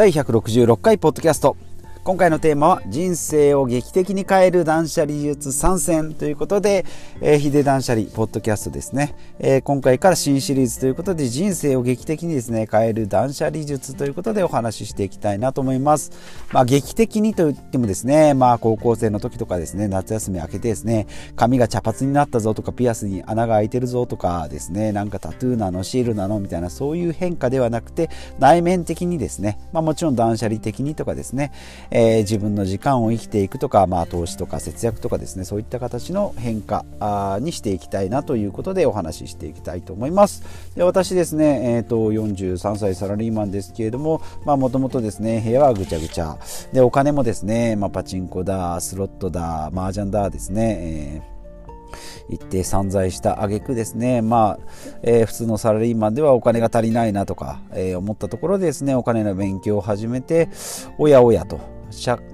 第166回ポッドキャスト。今回のテーマは人生を劇的に変える断捨離術参戦ということで、えー、ヒデ断捨離ポッドキャストですね、えー、今回から新シリーズということで人生を劇的にですね変える断捨離術ということでお話ししていきたいなと思います。まあ劇的にと言ってもですねまあ高校生の時とかですね夏休み明けてですね髪が茶髪になったぞとかピアスに穴が開いてるぞとかですねなんかタトゥーなのシールなのみたいなそういう変化ではなくて内面的にですねまあもちろん断捨離的にとかですねえー、自分の時間を生きていくとか、まあ、投資とか節約とかですねそういった形の変化にしていきたいなということでお話ししていきたいと思います。で私ですね、えーと、43歳サラリーマンですけれどももともとですね部屋はぐちゃぐちゃ。でお金もですね、まあ、パチンコだスロットだ麻雀だですね、えー一定散財した挙句ですね、まあ、えー、普通のサラリーマンではお金が足りないなとか、えー、思ったところでですね、お金の勉強を始めて、おやおやと、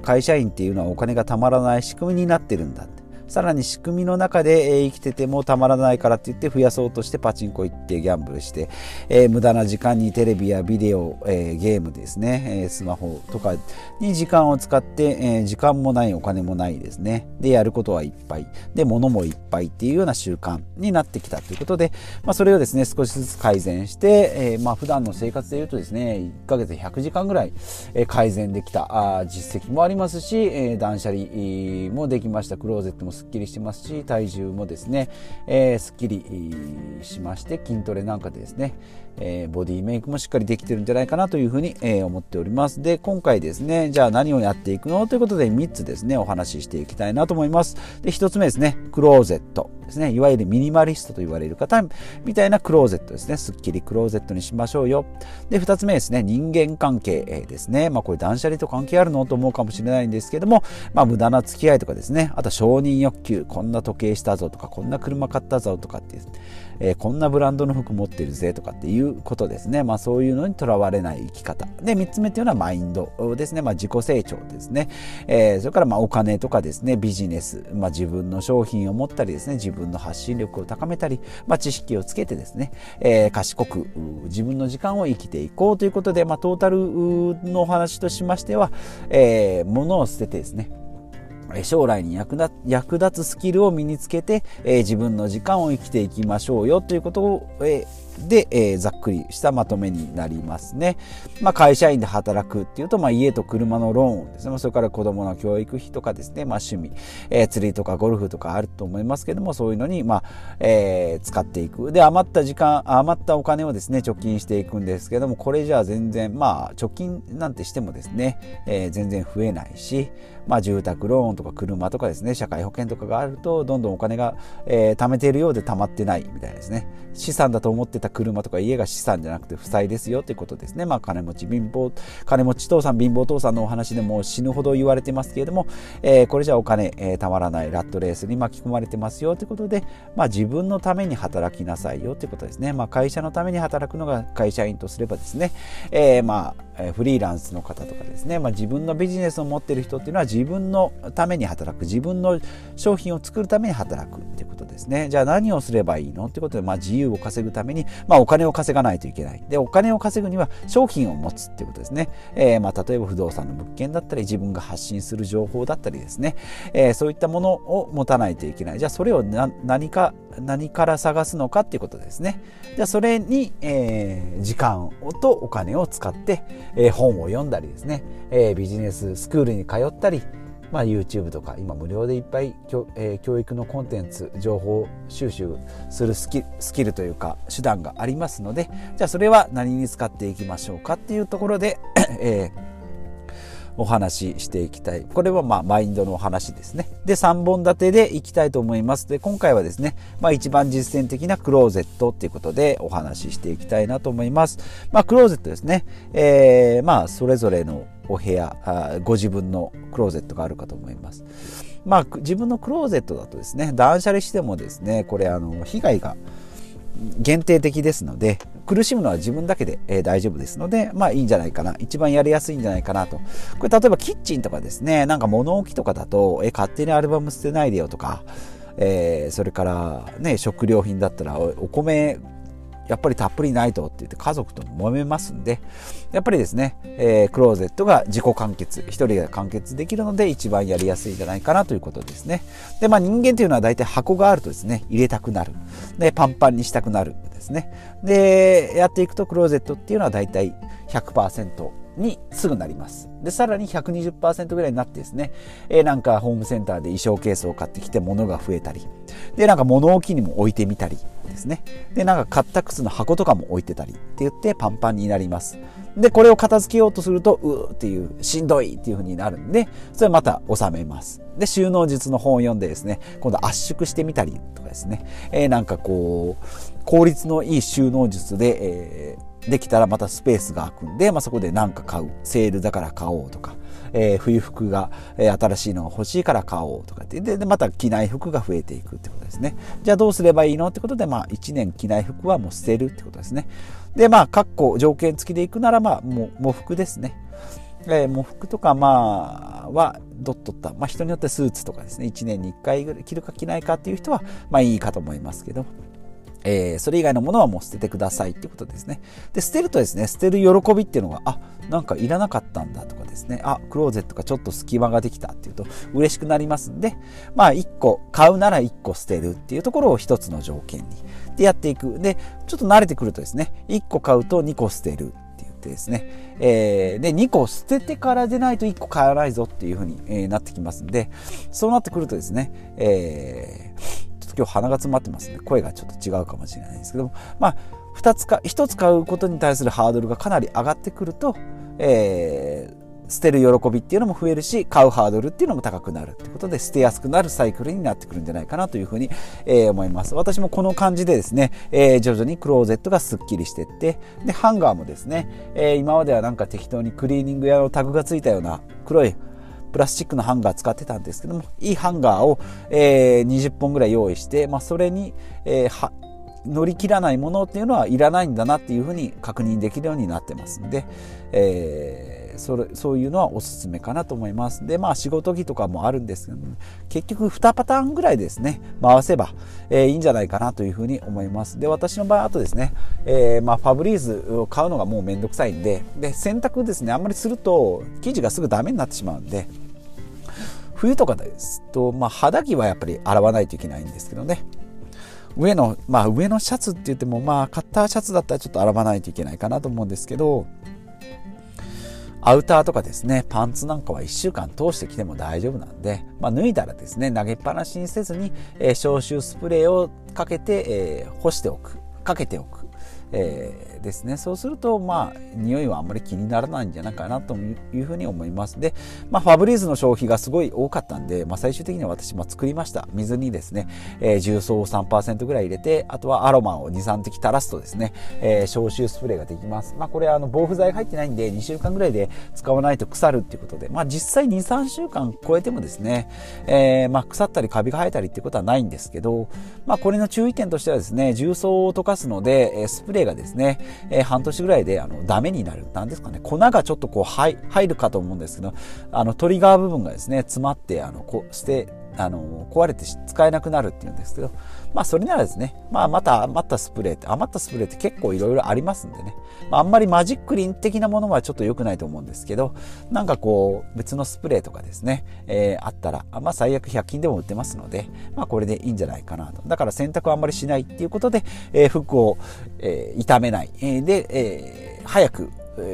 会社員っていうのはお金がたまらない仕組みになってるんださらに仕組みの中でえ生きててもたまらないからって言って増やそうとしてパチンコ行ってギャンブルして、えー、無駄な時間にテレビやビデオ、えー、ゲームですね、え、スマホとかに時間を使って、え時間もないお金もないですね。でやることはいっぱい。で物もいっぱいっていうような習慣になってきたということで、まあ、それをですね少しずつ改善して、えまあ普段の生活でいうとですね1ヶ月100時間ぐらい、改善できたあ実績もありますし、え断捨離もできました。クローゼットもすっきりしてますし体重もですね、えー、すっきりしまして筋トレなんかでですね、えー、ボディメイクもしっかりできてるんじゃないかなというふうに、えー、思っております。で今回ですねじゃあ何をやっていくの？ということで3つですねお話ししていきたいなと思います。で1つ目ですねクローゼットですね。いわゆるミニマリストと言われる方みたいなクローゼットですね。すっきりクローゼットにしましょうよ。で2つ目ですね人間関係ですね。まあこれ断捨離と関係あるのと思うかもしれないんですけどもまあ無駄な付き合いとかですね。あと承認欲求。こんな時計したぞとかこんな車買ったぞとかってえー、こんなブランドの服持ってるぜとかっていうことですね。まあそういうのにとらわれない生き方。で、3つ目っていうのはマインドですね。まあ自己成長ですね。えー、それからまあお金とかですね、ビジネス、まあ自分の商品を持ったりですね、自分の発信力を高めたり、まあ知識をつけてですね、えー、賢く自分の時間を生きていこうということで、まあトータルのお話としましては、えー、物を捨ててですね、将来に役立つスキルを身につけて、え、自分の時間を生きていきましょうよということを、えーで、えー、ざっくりしたまとめになりますね。まあ、会社員で働くっていうと、まあ、家と車のローンですね。それから子供の教育費とかですね、まあ、趣味、えー、釣りとかゴルフとかあると思いますけども、そういうのに、まあ、えー、使っていく。で、余った時間、余ったお金をですね、貯金していくんですけども、これじゃあ全然、まあ、貯金なんてしてもですね、えー、全然増えないし、まあ、住宅ローンとか車とかですね、社会保険とかがあると、どんどんお金が、えー、貯めているようで貯まってないみたいですね。資産だと思ってた車とか家が資産じゃなくて負債ですよということですね。まあ、金持ち、貧乏、金持ち父さん、貧乏父さんのお話でも死ぬほど言われてますけれども、えー、これじゃお金、えー、たまらないラットレースに巻き込まれてますよということで、まあ、自分のために働きなさいよということですね。まあ、会社のために働くのが会社員とすればですね、えー、まあ、フリーランスの方とかですね、まあ、自分のビジネスを持ってる人っていうのは自分のために働く。自分の商品を作るために働くってことですね。じゃあ何をすればいいのってことで、まあ、自由を稼ぐために、まあ、お金を稼がないといけない。でお金を稼ぐには商品を持つってことですね、えー、まあ例えば不動産の物件だったり自分が発信する情報だったりですね、えー、そういったものを持たないといけない。じゃあそれを何か何から探すのかっていうことですね。じゃあそれに、えー、時間とお金を使ってえー、本を読んだりですね、えー、ビジネススクールに通ったり、まあ、YouTube とか今無料でいっぱい教,、えー、教育のコンテンツ情報収集するスキスキルというか手段がありますのでじゃあそれは何に使っていきましょうかっていうところで、えーお話ししていきたい。これはまあマインドのお話ですね。で、3本立てでいきたいと思います。で、今回はですね、まあ一番実践的なクローゼットっていうことでお話ししていきたいなと思います。まあクローゼットですね。えー、まあそれぞれのお部屋、ご自分のクローゼットがあるかと思います。まあ自分のクローゼットだとですね、断捨離してもですね、これあの、被害が限定的ですので苦しむのは自分だけで、えー、大丈夫ですのでまあいいんじゃないかな。一番やりやすいんじゃないかなと。これ例えばキッチンとかですね。なんか物置とかだと、え勝手にアルバム捨てないでよとか、えー、それからね食料品だったらお米やっぱりたっぷりないとって言って家族と揉めますんで、やっぱりですね、えー、クローゼットが自己完結、一人が完結できるので一番やりやすいんじゃないかなということですね。で、まあ人間というのは大体箱があるとですね、入れたくなる。で、パンパンにしたくなるですね。で、やっていくとクローゼットっていうのは大体100%にすぐなります。で、さらに120%ぐらいになってですね、えー、なんかホームセンターで衣装ケースを買ってきて物が増えたり、で、なんか物置にも置いてみたりですね。で、なんか買った靴の箱とかも置いてたりって言ってパンパンになります。で、これを片付けようとすると、うーっていう、しんどいっていう風になるんで、それまた収めます。で、収納術の本を読んでですね、今度圧縮してみたりとかですね、えー、なんかこう、効率のいい収納術で、えーできたらまたスペースが空くんで、まあ、そこで何か買う。セールだから買おうとか、えー、冬服が、えー、新しいのが欲しいから買おうとかってででまた着ない服が増えていくってことですね。じゃあどうすればいいのってことでまあ1年着ない服はもう捨てるってことですね。でまあ括弧条件付きでいくならまあも喪服ですね。えー、喪服とかまあはどっとった、まあ、人によってスーツとかですね。1年に1回ぐらい着るか着ないかっていう人はまあいいかと思いますけど。えー、それ以外のものはもう捨ててくださいってことですね。で、捨てるとですね、捨てる喜びっていうのが、あ、なんかいらなかったんだとかですね、あ、クローゼットがちょっと隙間ができたっていうと嬉しくなりますんで、まあ1個、買うなら1個捨てるっていうところを1つの条件に。で、やっていく。で、ちょっと慣れてくるとですね、1個買うと2個捨てる。って言ってですね、えー、で2個捨ててからでないと1個買わないぞっていうふうに、え、なってきますんでそうなってくるとですね、えー今日鼻が詰まってますんで声がちょっと違うかもしれないですけども。まあ2つか1つ買うことに対するハードルがかなり上がってくると、えー、捨てる喜びっていうのも増えるし買うハードルっていうのも高くなるっていうことで捨てやすくなるサイクルになってくるんじゃないかなというふうに、えー、思います。私もこの感じでですね、えー、徐々にクローゼットがすっきりしてってでハンガーもですね、え、今まではなんか適当にクリーニング屋のタグがついたような黒いプラスチックのハンガー使ってたんですけどもいいハンガーを、えー、20本ぐらい用意して、まあ、それに、えー、乗り切らないものっていうのはいらないんだなっていうふうに確認できるようになってますんで、えー、それそういうのはおすすめかなと思います。でまあ仕事着とかもあるんですけども結局2パターンぐらいですね回せば、えー、いいんじゃないかなというふうに思います。で私の場合あとですね、えー、まあ、ファブリーズを買うのがもうめんどくさいんでで洗濯ですねあんまりすると生地がすぐダメになってしまうんで冬とかですと、まあ、肌着はやっぱり洗わないといけないんですけどね。上の、まあ、上のシャツって言っても、まあ、カッターシャツだったらちょっと洗わないといけないかなと思うんですけどアウターとかですねパンツなんかは1週間通してきても大丈夫なんで、まあ、脱いだらですね投げっぱなしにせずに、えー、消臭スプレーをかけて、えー、干しておくかけておくえー、ですね。そうするとまあ匂いはあんまり気にならないんじゃないかなというふうに思います。で、まあ、ファブリーズの消費がすごい多かったんで、まあ、最終的には私、も作りました。水にですね、えー、重曹を3%ぐらい入れてあとはアロマを23滴垂らすとですね、えー、消臭スプレーができます、まあ、これあの防腐剤入ってないんで2週間ぐらいで使わないと腐るっていうことで、まあ、実際23週間超えてもですね、えー、まあ腐ったりカビが生えたりっていうことはないんですけど、まあ、これの注意点としてはですね重曹を溶かすのでスプレーがですね、えー、半年ぐらいであのダメになる。なんですかね、粉がちょっとこう入るかと思うんですけど、あのトリガー部分がですね、詰まって、あの、こうして、あの、壊れて使えなくなるっていうんですけど、まあそれならですね、まあまた余ったスプレーって、余ったスプレーって結構いろいろありますんでね、まあ、あんまりマジックリン的なものはちょっと良くないと思うんですけど、なんかこう別のスプレーとかですね、えー、あったら、まあ最悪100均でも売ってますので、まあこれでいいんじゃないかなと。だから洗濯はあんまりしないっていうことで、えー、服を、えー、傷めない。えー、で、えー、早く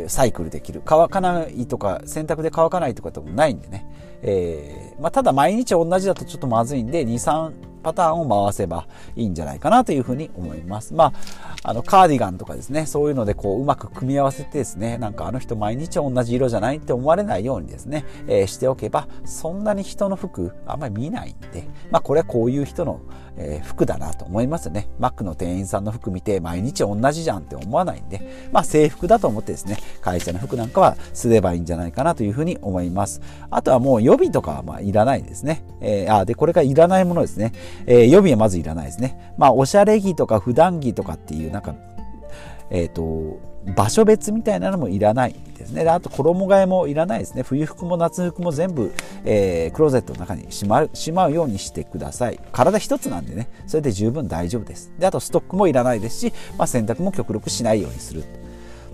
サイクルできる。乾かないとか、洗濯で乾かないとかでもないんでね。えー、まあ、ただ毎日同じだとちょっとまずいんで、2、3パターンを回せばいいんじゃないかなというふうに思います。まあ、あの、カーディガンとかですね、そういうのでこう、うまく組み合わせてですね、なんかあの人毎日同じ色じゃないって思われないようにですね、えー、しておけば、そんなに人の服あんまり見ないんで、まあ、これはこういう人のえー、服だなと思いますね。マックの店員さんの服見て毎日同じじゃんって思わないんで、まあ制服だと思ってですね、会社の服なんかはすればいいんじゃないかなというふうに思います。あとはもう予備とかはまあいらないですね。えー、あ、で、これがいらないものですね。えー、予備はまずいらないですね。まあおしゃれ着とか普段着とかっていうなんかえっ、ー、と、場所別みたいなのもいらないですね。あと衣替えもいらないですね。冬服も夏服も全部、えー、クローゼットの中にしまうしまうようにしてください。体一つなんでね、それで十分大丈夫です。で、あとストックもいらないですし、まあ、洗濯も極力しないようにする。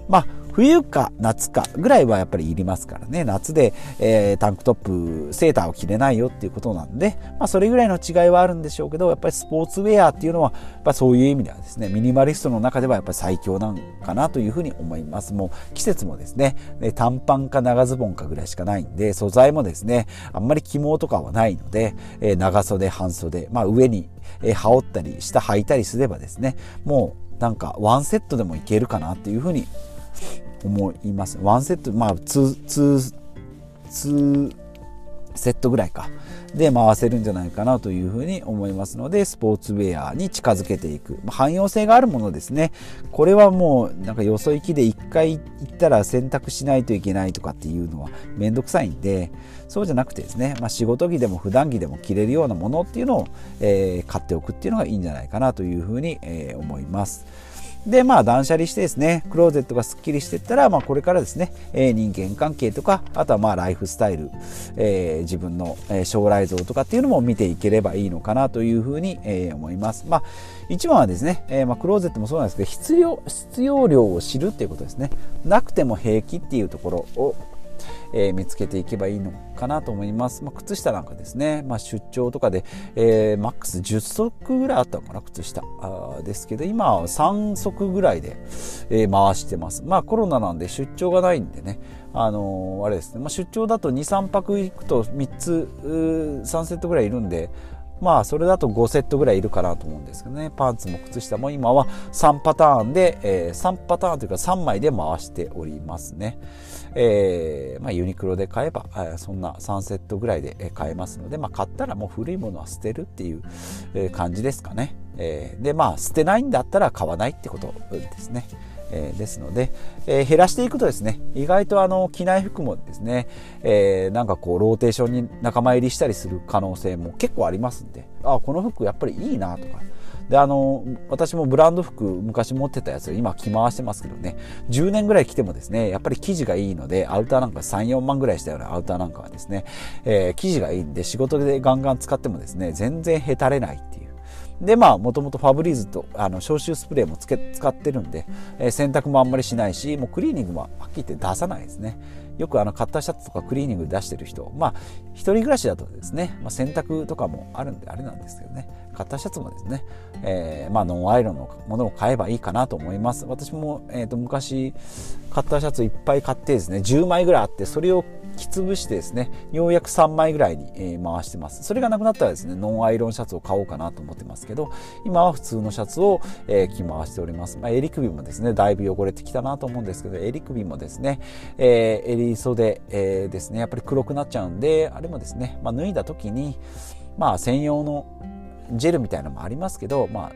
まあ、冬か夏かぐらいはやっぱりいりますからね。夏で、えー、タンクトップ、セーターを着れないよっていうことなんで、まあそれぐらいの違いはあるんでしょうけど、やっぱりスポーツウェアっていうのは、やっぱそういう意味ではですね、ミニマリストの中ではやっぱり最強なんかなというふうに思います。もう季節もですね、短パンか長ズボンかぐらいしかないんで、素材もですね、あんまり起毛とかはないので、えー、長袖、半袖、まあ上に、え、羽織ったり、下履いたりすればですね、もうなんかワンセットでもいけるかなっていうふうに思います。ワンセット、まあ、2、2、2セットぐらいか。で回せるんじゃないかなというふうに思いますので、スポーツウェアに近づけていく。汎用性があるものですね。これはもう、なんかよそ行きで1回行ったら選択しないといけないとかっていうのはめんどくさいんで、そうじゃなくてですね、まあ、仕事着でも普段着でも着れるようなものっていうのを、えー、買っておくっていうのがいいんじゃないかなというふうに、えー、思います。で、まあ、断捨離してですね、クローゼットがすっきりしていったら、まあ、これからですね、えー、人間関係とか、あとはまあ、ライフスタイル、えー、自分の、将来像とかっていうのも見ていければいいのかなというふうに、えー、思います。まあ、一番はですね、えー、まあ、クローゼットもそうなんですけど、必要、必要量を知るっていうことですね。なくても平気っていうところを、えー、見つけていけばいいのかなと思います。まあ、靴下なんかですね、まあ、出張とかで、えー、マックス10足ぐらいあったのかな、靴下あですけど、今は3足ぐらいで、えー、回してます。まあコロナなんで出張がないんでね、あのー、あれですね、まあ、出張だと2、3泊行くと3つ、3セットぐらいいるんで、まあそれだと5セットぐらいいるかなと思うんですけどねパンツも靴下も今は3パターンで、えー、3パターンというか3枚で回しておりますね。えーまあ、ユニクロで買えば、そんな3セットぐらいで買えますので、まあ、買ったらもう古いものは捨てるっていう感じですかね。えー、で、まあ、捨てないんだったら買わないってことですね。えー、ですので、えー、減らしていくとですね、意外とあの着ない服もですね、えー、なんかこうローテーションに仲間入りしたりする可能性も結構ありますんで、あ、この服やっぱりいいなとか、であの私もブランド服昔持ってたやつを今着回してますけどね10年ぐらい着てもですねやっぱり生地がいいのでアウターなんか34万ぐらいしたようなアウターなんかはですね、えー、生地がいいんで仕事でガンガン使ってもですね全然へたれないっていう。でまあもともとファブリーズとあの消臭スプレーもつけ使ってるんで、えー、洗濯もあんまりしないしもうクリーニングもはっきり言って出さないですね。よくあの買ったシャツとかクリーニング出してる人まあ一人暮らしだとですね、まあ、洗濯とかもあるんであれなんですけどね。買ったシャツもですね、えー、まあ、ノンアイロンのものを買えばいいかなと思います。私も、えーと、昔買ったシャツいっぱい買ってですね10枚ぐらいあってそれをき潰してですねようやく3枚ぐらいに、え、回してます。それがなくなったらですねノンアイロンシャツを買おうかなと思ってますけど今は普通のシャツを、え、着回しております、まあ、襟首もですねだいぶ汚れてきたなと思うんですけど襟首もですね、えー、襟袖、えー、ですねやっぱり黒くなっちゃうんであれもですね、まあ、脱いだ時にまあ専用のジェルみたいなのもありますけど、まあ、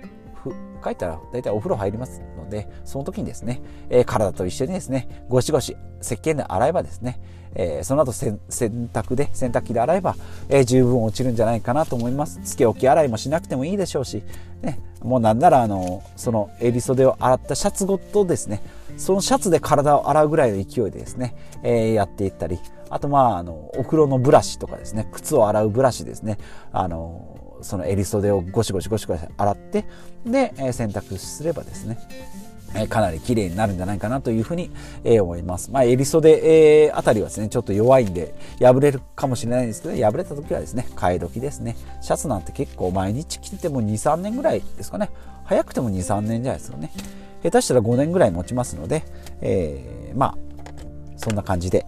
帰ったら大体お風呂入りますので、その時にですね、えー、体と一緒にですね、ゴシゴシ石鹸で洗えばですね、えー、その後洗濯で、洗濯機で洗えば、えー、十分落ちるんじゃないかなと思います。つけ置き洗いもしなくてもいいでしょうし、ね、もうなんならあの、その襟袖を洗ったシャツごとですね、そのシャツで体を洗うぐらいの勢いでですね、えー、やっていったり、あとまあ、あの、お風呂のブラシとかですね、靴を洗うブラシですね、あの、その襟袖をゴシゴシゴシゴシ洗ってで、え洗濯すればですねえかなり綺麗になるんじゃないかなというふうに、え思います。まあ、襟袖、えー、あたりはですね、ちょっと弱いんで、破れるかもしれないんですけど、破れた時はですね、替え時ですね。シャツなんて結構毎日着てても2、3年ぐらいですかね。早くても2、3年じゃないですよね。下手したら5年ぐらい持ちますので、えー、まあ、そんな感じで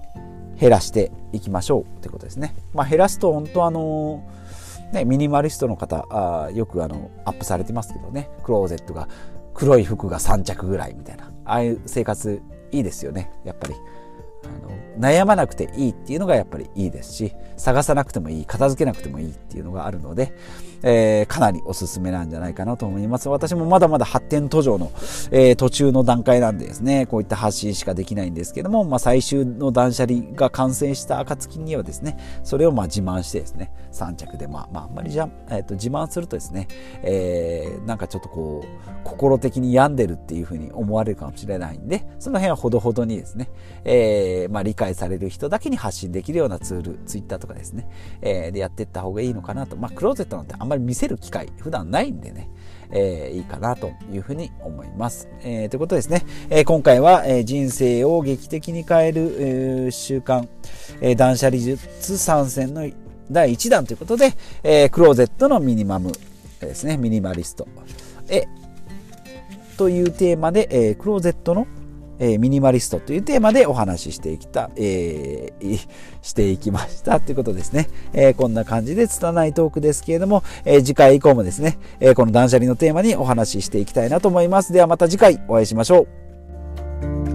減らしていきましょうってことですね。まあ、減らすと本当あのーね、ミニマリストの方あよくあのアップされてますけどね。クローゼットが黒い服が3着ぐらいみたいな。ああいう生活いいですよね。やっぱり。あの悩まなくていいっていうのがやっぱりいいですし、探さなくてもいい、片付けなくてもいいっていうのがあるので、えー、かなりおすすめなんじゃないかなと思います。私もまだまだ発展途上の、えー、途中の段階なんでですね、こういった発信しかできないんですけども、まあ、最終の断捨離が完成した暁にはですね、それをまあ自慢してですね、3着で、まあ、まあ、あんまりじゃ、えー、と自慢するとですね、えー、なんかちょっとこう、心的に病んでるっていうふうに思われるかもしれないんで、その辺はほどほどにですね、えー、まあ、理解される人だけに発信できるようなツール、ツイッターとかですね、えー、でやっていった方がいいのかなと。まあ、クローゼットなんてあんまり見せる機会、普段ないんでね、えー、いいかなというふうに思います。えー、ということですね、えー、今回は、え、人生を劇的に変える、え、習慣、え、断捨離術参戦の第1弾ということで、え、クローゼットのミニマムですね、ミニマリスト。えというテーマで、え、クローゼットのえー、ミニマリストというテーマでお話ししていきた、えー、していきましたということですね。えー、こんな感じで拙いトークですけれども、え次回以降もですね、えこの断捨離のテーマにお話ししていきたいなと思います。ではまた次回お会いしましょう。